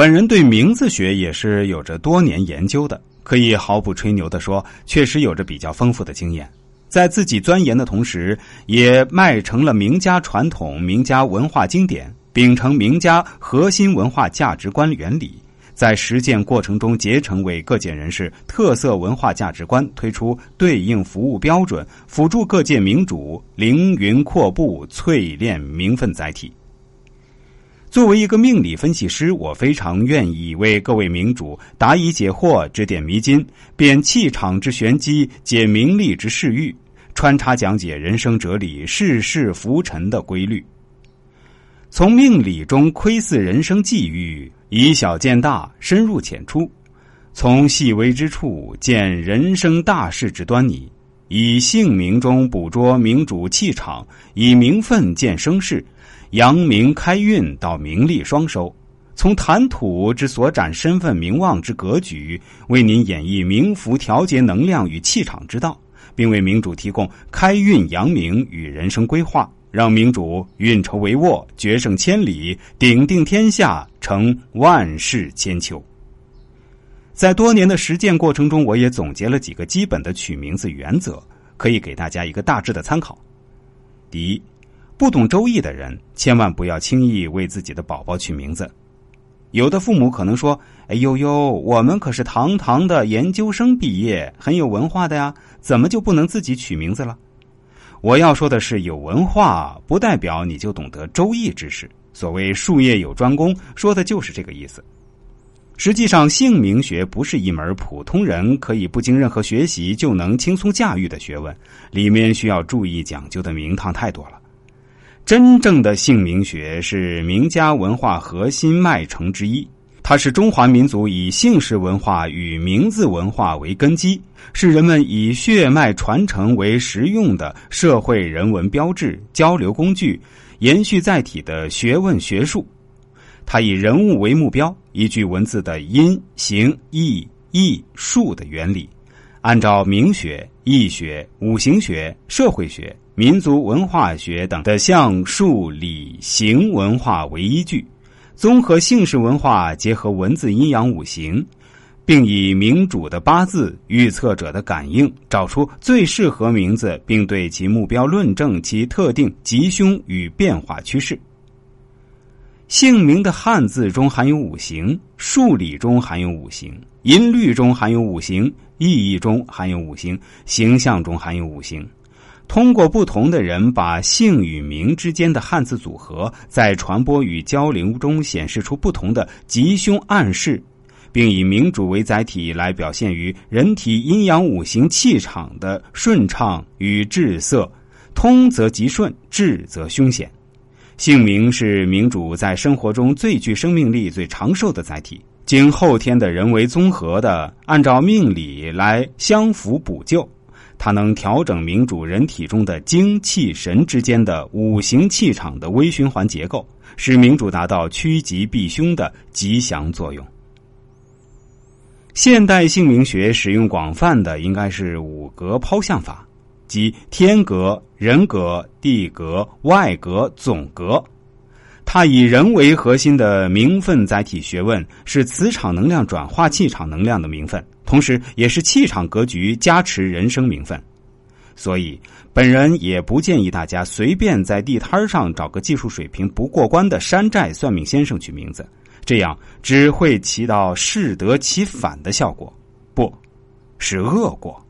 本人对名字学也是有着多年研究的，可以毫不吹牛的说，确实有着比较丰富的经验。在自己钻研的同时，也迈成了名家传统、名家文化经典，秉承名家核心文化价值观原理，在实践过程中结成为各界人士特色文化价值观，推出对应服务标准，辅助各界名主凌云阔步、淬炼名分载体。作为一个命理分析师，我非常愿意为各位明主答疑解惑、指点迷津，辨气场之玄机，解名利之势欲，穿插讲解人生哲理、世事浮沉的规律。从命理中窥伺人生际遇，以小见大，深入浅出；从细微之处见人生大事之端倪；以姓名中捕捉名主气场，以名分见生事。扬名开运到名利双收，从谈吐之所展身份名望之格局，为您演绎名符调节能量与气场之道，并为明主提供开运扬名与人生规划，让明主运筹帷幄，决胜千里，鼎定天下，成万世千秋。在多年的实践过程中，我也总结了几个基本的取名字原则，可以给大家一个大致的参考。第一。不懂周易的人，千万不要轻易为自己的宝宝取名字。有的父母可能说：“哎呦呦，我们可是堂堂的研究生毕业，很有文化的呀，怎么就不能自己取名字了？”我要说的是，有文化不代表你就懂得周易知识。所谓术业有专攻，说的就是这个意思。实际上，姓名学不是一门普通人可以不经任何学习就能轻松驾驭的学问，里面需要注意讲究的名堂太多了。真正的姓名学是名家文化核心脉承之一，它是中华民族以姓氏文化与名字文化为根基，是人们以血脉传承为实用的社会人文标志、交流工具、延续载体的学问学术。它以人物为目标，依据文字的音、形、意、义、数的原理，按照名学、易学、五行学、社会学。民族文化学等的象数理形文化为依据，综合姓氏文化，结合文字阴阳五行，并以名主的八字、预测者的感应，找出最适合名字，并对其目标论证其特定吉凶与变化趋势。姓名的汉字中含有五行，数理中含有五行，音律中含有五行，意义中含有五行，形象中含有五行。通过不同的人把姓与名之间的汉字组合，在传播与交流中显示出不同的吉凶暗示，并以名主为载体来表现于人体阴阳五行气场的顺畅与滞涩，通则吉顺，滞则凶险。姓名是名主在生活中最具生命力、最长寿的载体，经后天的人为综合的，按照命理来相辅补救。它能调整明主人体中的精气神之间的五行气场的微循环结构，使明主达到趋吉避凶的吉祥作用。现代姓名学使用广泛的应该是五格抛向法，即天格、人格、地格、外格、总格。它以人为核心的名分载体学问，是磁场能量转化气场能量的名分，同时也是气场格局加持人生名分。所以，本人也不建议大家随便在地摊上找个技术水平不过关的山寨算命先生取名字，这样只会起到适得其反的效果，不是恶果。